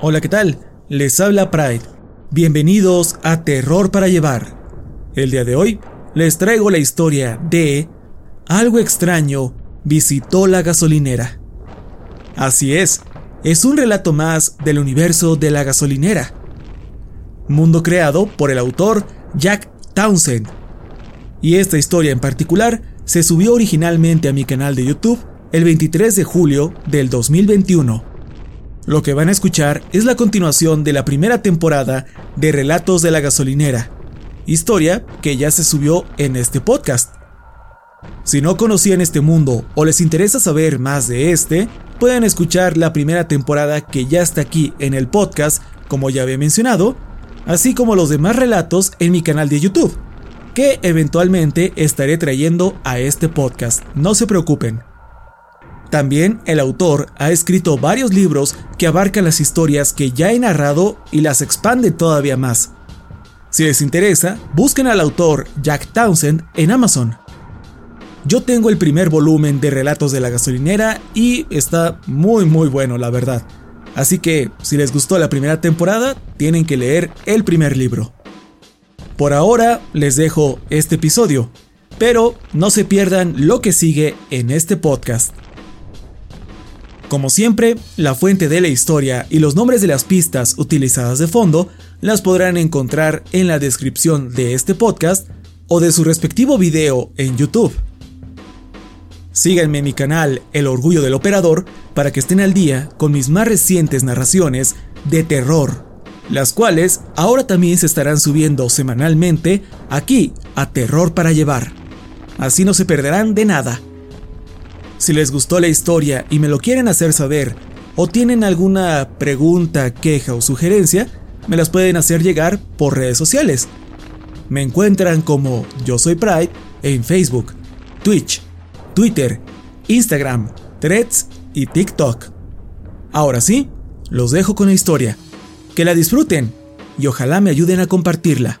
Hola, ¿qué tal? Les habla Pride. Bienvenidos a Terror para Llevar. El día de hoy les traigo la historia de Algo extraño visitó la gasolinera. Así es, es un relato más del universo de la gasolinera. Mundo creado por el autor Jack Townsend. Y esta historia en particular se subió originalmente a mi canal de YouTube el 23 de julio del 2021. Lo que van a escuchar es la continuación de la primera temporada de Relatos de la Gasolinera, historia que ya se subió en este podcast. Si no conocían este mundo o les interesa saber más de este, pueden escuchar la primera temporada que ya está aquí en el podcast, como ya había mencionado, así como los demás relatos en mi canal de YouTube, que eventualmente estaré trayendo a este podcast, no se preocupen. También el autor ha escrito varios libros que abarcan las historias que ya he narrado y las expande todavía más. Si les interesa, busquen al autor Jack Townsend en Amazon. Yo tengo el primer volumen de Relatos de la Gasolinera y está muy muy bueno la verdad. Así que si les gustó la primera temporada, tienen que leer el primer libro. Por ahora les dejo este episodio, pero no se pierdan lo que sigue en este podcast. Como siempre, la fuente de la historia y los nombres de las pistas utilizadas de fondo las podrán encontrar en la descripción de este podcast o de su respectivo video en YouTube. Síganme en mi canal El Orgullo del Operador para que estén al día con mis más recientes narraciones de terror, las cuales ahora también se estarán subiendo semanalmente aquí a Terror para Llevar. Así no se perderán de nada. Si les gustó la historia y me lo quieren hacer saber, o tienen alguna pregunta, queja o sugerencia, me las pueden hacer llegar por redes sociales. Me encuentran como Yo Soy Pride en Facebook, Twitch, Twitter, Instagram, Threads y TikTok. Ahora sí, los dejo con la historia. Que la disfruten y ojalá me ayuden a compartirla.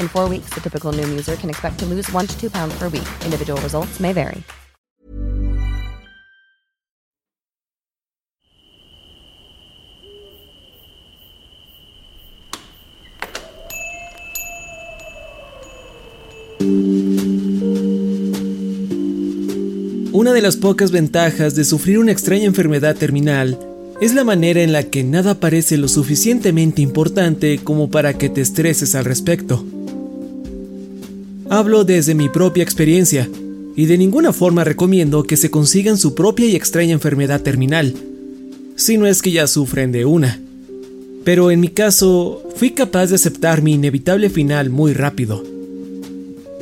In four weeks, the typical Noom user can expect to lose one to two pounds per week. Individual results may vary. Una de las pocas ventajas de sufrir una extraña enfermedad terminal es la manera en la que nada parece lo suficientemente importante como para que te estreses al respecto. Hablo desde mi propia experiencia, y de ninguna forma recomiendo que se consigan su propia y extraña enfermedad terminal, si no es que ya sufren de una. Pero en mi caso, fui capaz de aceptar mi inevitable final muy rápido.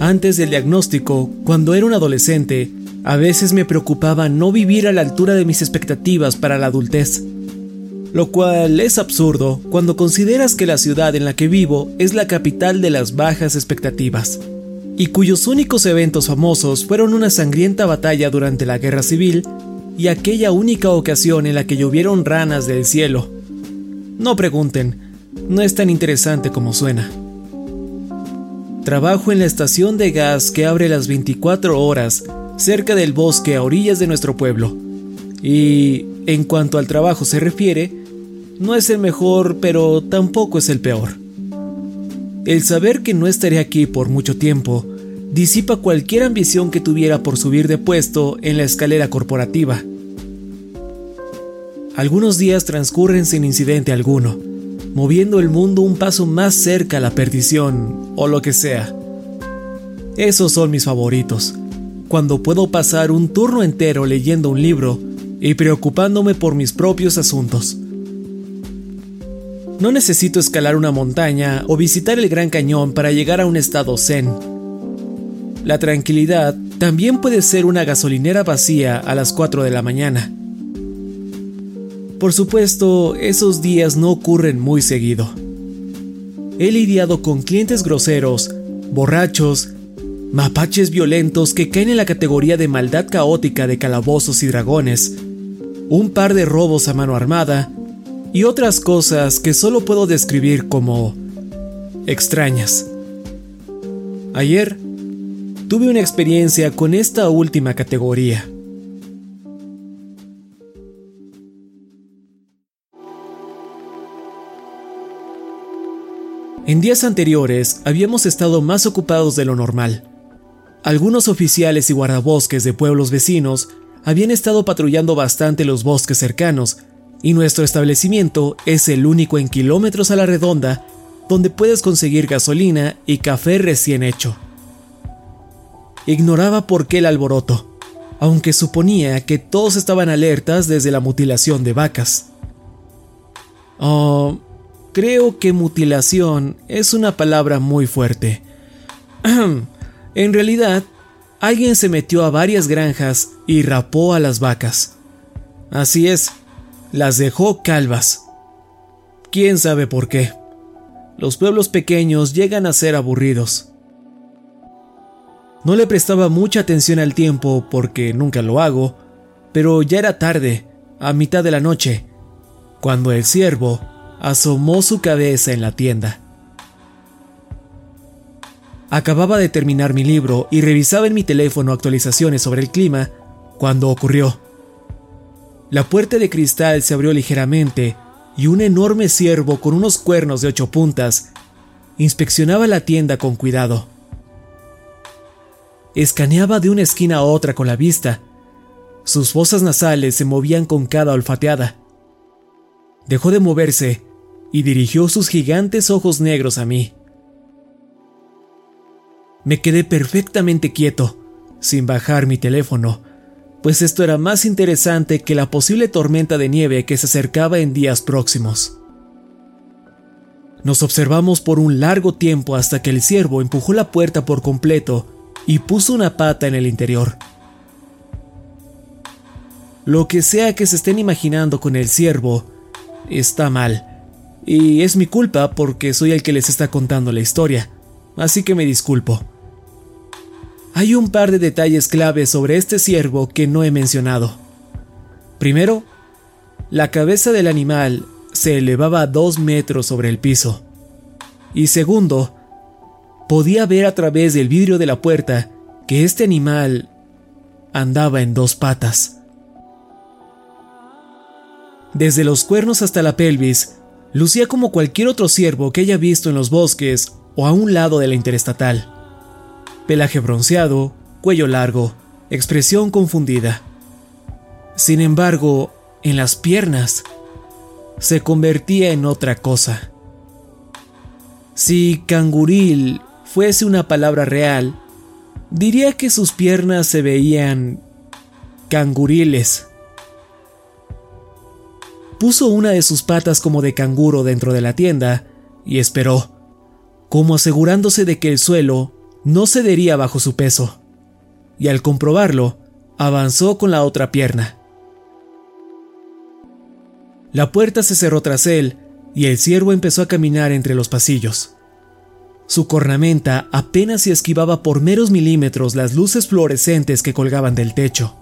Antes del diagnóstico, cuando era un adolescente, a veces me preocupaba no vivir a la altura de mis expectativas para la adultez. Lo cual es absurdo cuando consideras que la ciudad en la que vivo es la capital de las bajas expectativas, y cuyos únicos eventos famosos fueron una sangrienta batalla durante la Guerra Civil y aquella única ocasión en la que llovieron ranas del cielo. No pregunten, no es tan interesante como suena. Trabajo en la estación de gas que abre las 24 horas cerca del bosque a orillas de nuestro pueblo. Y en cuanto al trabajo se refiere, no es el mejor, pero tampoco es el peor. El saber que no estaré aquí por mucho tiempo disipa cualquier ambición que tuviera por subir de puesto en la escalera corporativa. Algunos días transcurren sin incidente alguno, moviendo el mundo un paso más cerca a la perdición o lo que sea. Esos son mis favoritos cuando puedo pasar un turno entero leyendo un libro y preocupándome por mis propios asuntos. No necesito escalar una montaña o visitar el Gran Cañón para llegar a un estado zen. La tranquilidad también puede ser una gasolinera vacía a las 4 de la mañana. Por supuesto, esos días no ocurren muy seguido. He lidiado con clientes groseros, borrachos mapaches violentos que caen en la categoría de maldad caótica de calabozos y dragones, un par de robos a mano armada y otras cosas que solo puedo describir como extrañas. Ayer tuve una experiencia con esta última categoría. En días anteriores habíamos estado más ocupados de lo normal. Algunos oficiales y guardabosques de pueblos vecinos habían estado patrullando bastante los bosques cercanos, y nuestro establecimiento es el único en kilómetros a la redonda donde puedes conseguir gasolina y café recién hecho. Ignoraba por qué el alboroto, aunque suponía que todos estaban alertas desde la mutilación de vacas. Oh, creo que mutilación es una palabra muy fuerte. En realidad, alguien se metió a varias granjas y rapó a las vacas. Así es, las dejó calvas. ¿Quién sabe por qué? Los pueblos pequeños llegan a ser aburridos. No le prestaba mucha atención al tiempo porque nunca lo hago, pero ya era tarde, a mitad de la noche, cuando el ciervo asomó su cabeza en la tienda. Acababa de terminar mi libro y revisaba en mi teléfono actualizaciones sobre el clima cuando ocurrió. La puerta de cristal se abrió ligeramente y un enorme ciervo con unos cuernos de ocho puntas inspeccionaba la tienda con cuidado. escaneaba de una esquina a otra con la vista. Sus fosas nasales se movían con cada olfateada. Dejó de moverse y dirigió sus gigantes ojos negros a mí. Me quedé perfectamente quieto, sin bajar mi teléfono, pues esto era más interesante que la posible tormenta de nieve que se acercaba en días próximos. Nos observamos por un largo tiempo hasta que el ciervo empujó la puerta por completo y puso una pata en el interior. Lo que sea que se estén imaginando con el ciervo está mal, y es mi culpa porque soy el que les está contando la historia, así que me disculpo. Hay un par de detalles claves sobre este ciervo que no he mencionado. Primero, la cabeza del animal se elevaba dos metros sobre el piso. Y segundo, podía ver a través del vidrio de la puerta que este animal andaba en dos patas. Desde los cuernos hasta la pelvis, lucía como cualquier otro ciervo que haya visto en los bosques o a un lado de la interestatal. Pelaje bronceado, cuello largo, expresión confundida. Sin embargo, en las piernas, se convertía en otra cosa. Si canguril fuese una palabra real, diría que sus piernas se veían canguriles. Puso una de sus patas como de canguro dentro de la tienda y esperó, como asegurándose de que el suelo no cedería bajo su peso. Y al comprobarlo, avanzó con la otra pierna. La puerta se cerró tras él y el ciervo empezó a caminar entre los pasillos. Su cornamenta apenas se esquivaba por meros milímetros las luces fluorescentes que colgaban del techo.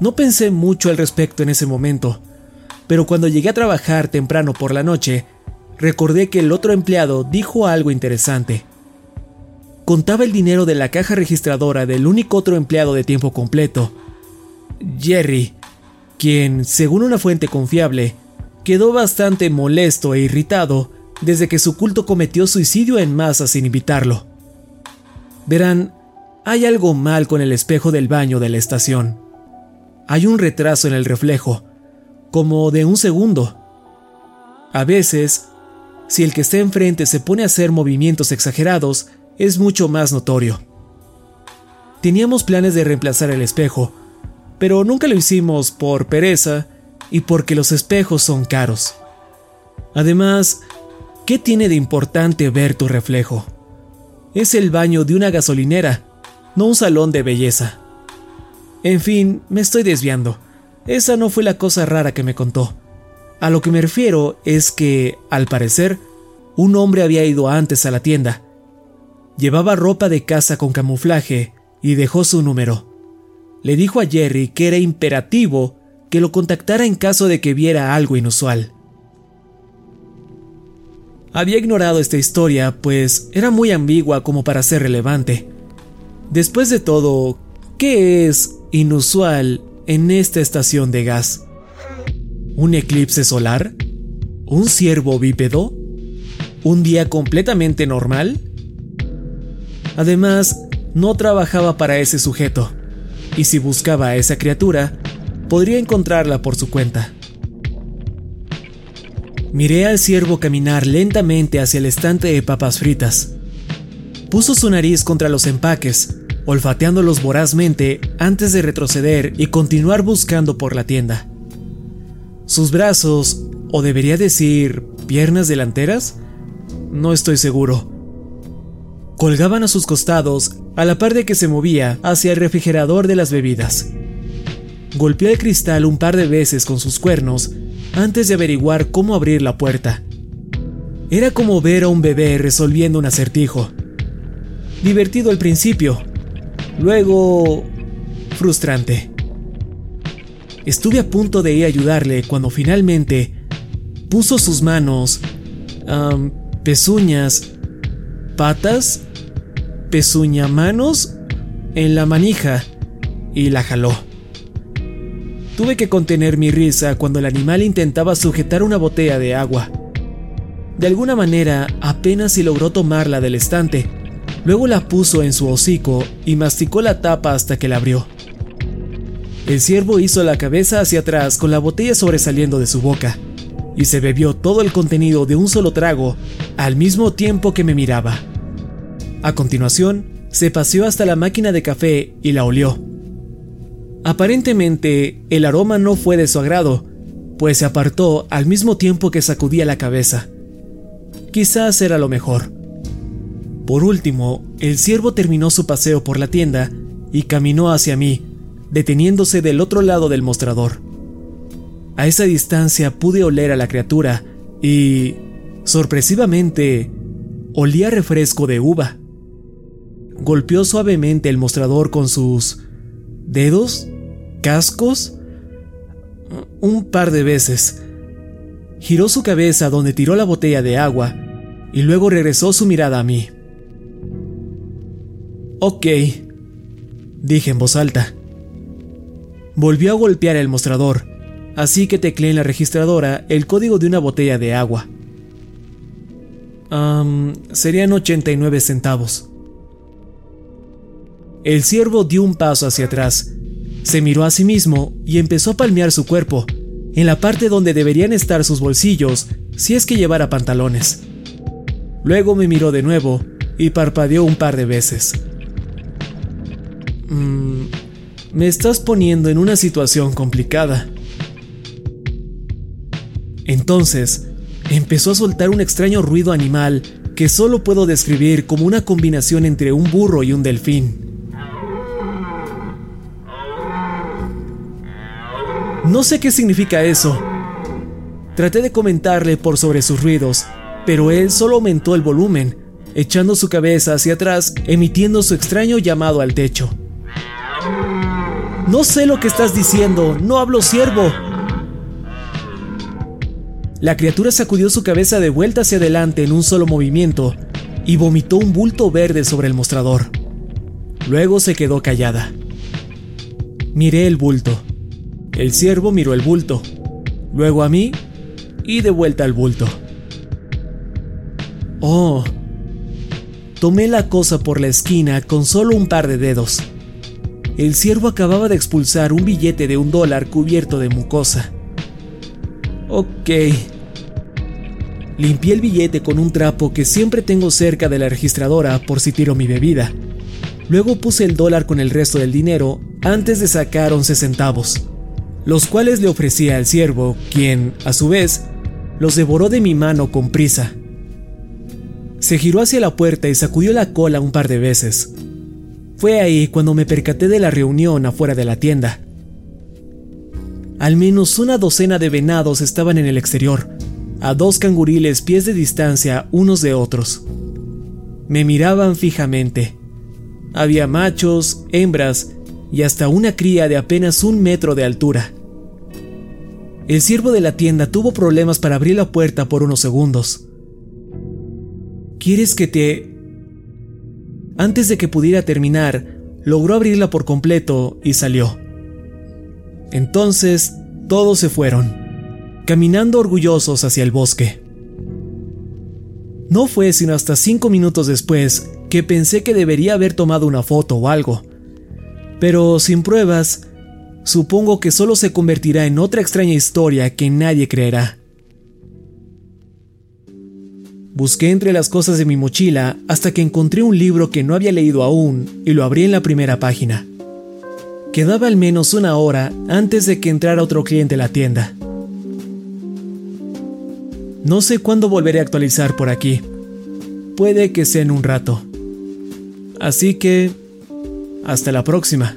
No pensé mucho al respecto en ese momento, pero cuando llegué a trabajar temprano por la noche, recordé que el otro empleado dijo algo interesante. Contaba el dinero de la caja registradora del único otro empleado de tiempo completo, Jerry, quien, según una fuente confiable, quedó bastante molesto e irritado desde que su culto cometió suicidio en masa sin invitarlo. Verán, hay algo mal con el espejo del baño de la estación. Hay un retraso en el reflejo, como de un segundo. A veces, si el que está enfrente se pone a hacer movimientos exagerados, es mucho más notorio. Teníamos planes de reemplazar el espejo, pero nunca lo hicimos por pereza y porque los espejos son caros. Además, ¿qué tiene de importante ver tu reflejo? Es el baño de una gasolinera, no un salón de belleza. En fin, me estoy desviando. Esa no fue la cosa rara que me contó. A lo que me refiero es que, al parecer, un hombre había ido antes a la tienda. Llevaba ropa de casa con camuflaje y dejó su número le dijo a Jerry que era imperativo que lo contactara en caso de que viera algo inusual. Había ignorado esta historia, pues era muy ambigua como para ser relevante. Después de todo, ¿qué es inusual en esta estación de gas? ¿Un eclipse solar? ¿Un ciervo bípedo? ¿Un día completamente normal? Además, no trabajaba para ese sujeto y si buscaba a esa criatura, podría encontrarla por su cuenta. Miré al ciervo caminar lentamente hacia el estante de papas fritas. Puso su nariz contra los empaques, olfateándolos vorazmente antes de retroceder y continuar buscando por la tienda. Sus brazos, o debería decir piernas delanteras, no estoy seguro, colgaban a sus costados a la par de que se movía hacia el refrigerador de las bebidas. Golpeó el cristal un par de veces con sus cuernos antes de averiguar cómo abrir la puerta. Era como ver a un bebé resolviendo un acertijo. Divertido al principio, luego frustrante. Estuve a punto de ir a ayudarle cuando finalmente puso sus manos, pezuñas, patas pezuñamanos en la manija y la jaló. Tuve que contener mi risa cuando el animal intentaba sujetar una botella de agua. De alguna manera apenas si logró tomarla del estante, Luego la puso en su hocico y masticó la tapa hasta que la abrió. El ciervo hizo la cabeza hacia atrás con la botella sobresaliendo de su boca y se bebió todo el contenido de un solo trago al mismo tiempo que me miraba. A continuación, se paseó hasta la máquina de café y la olió. Aparentemente, el aroma no fue de su agrado, pues se apartó al mismo tiempo que sacudía la cabeza. Quizás era lo mejor. Por último, el ciervo terminó su paseo por la tienda y caminó hacia mí, deteniéndose del otro lado del mostrador. A esa distancia pude oler a la criatura y, sorpresivamente, olía refresco de uva. Golpeó suavemente el mostrador con sus dedos, cascos, un par de veces. Giró su cabeza donde tiró la botella de agua y luego regresó su mirada a mí. Ok, dije en voz alta. Volvió a golpear el mostrador, así que tecleé en la registradora el código de una botella de agua. serían 89 centavos. El ciervo dio un paso hacia atrás, se miró a sí mismo y empezó a palmear su cuerpo, en la parte donde deberían estar sus bolsillos si es que llevara pantalones. Luego me miró de nuevo y parpadeó un par de veces. Mm, me estás poniendo en una situación complicada. Entonces, empezó a soltar un extraño ruido animal que solo puedo describir como una combinación entre un burro y un delfín. No sé qué significa eso. Traté de comentarle por sobre sus ruidos, pero él solo aumentó el volumen, echando su cabeza hacia atrás, emitiendo su extraño llamado al techo. No sé lo que estás diciendo, no hablo siervo. La criatura sacudió su cabeza de vuelta hacia adelante en un solo movimiento y vomitó un bulto verde sobre el mostrador. Luego se quedó callada. Miré el bulto. El ciervo miró el bulto, luego a mí y de vuelta al bulto. Oh, tomé la cosa por la esquina con solo un par de dedos. El ciervo acababa de expulsar un billete de un dólar cubierto de mucosa. Ok. Limpié el billete con un trapo que siempre tengo cerca de la registradora por si tiro mi bebida. Luego puse el dólar con el resto del dinero antes de sacar 11 centavos los cuales le ofrecía al siervo, quien, a su vez, los devoró de mi mano con prisa. Se giró hacia la puerta y sacudió la cola un par de veces. Fue ahí cuando me percaté de la reunión afuera de la tienda. Al menos una docena de venados estaban en el exterior, a dos canguriles pies de distancia unos de otros. Me miraban fijamente. Había machos, hembras y hasta una cría de apenas un metro de altura. El siervo de la tienda tuvo problemas para abrir la puerta por unos segundos. ¿Quieres que te... Antes de que pudiera terminar, logró abrirla por completo y salió. Entonces, todos se fueron, caminando orgullosos hacia el bosque. No fue sino hasta cinco minutos después que pensé que debería haber tomado una foto o algo, pero sin pruebas, supongo que solo se convertirá en otra extraña historia que nadie creerá. Busqué entre las cosas de mi mochila hasta que encontré un libro que no había leído aún y lo abrí en la primera página. Quedaba al menos una hora antes de que entrara otro cliente a la tienda. No sé cuándo volveré a actualizar por aquí. Puede que sea en un rato. Así que hasta la próxima.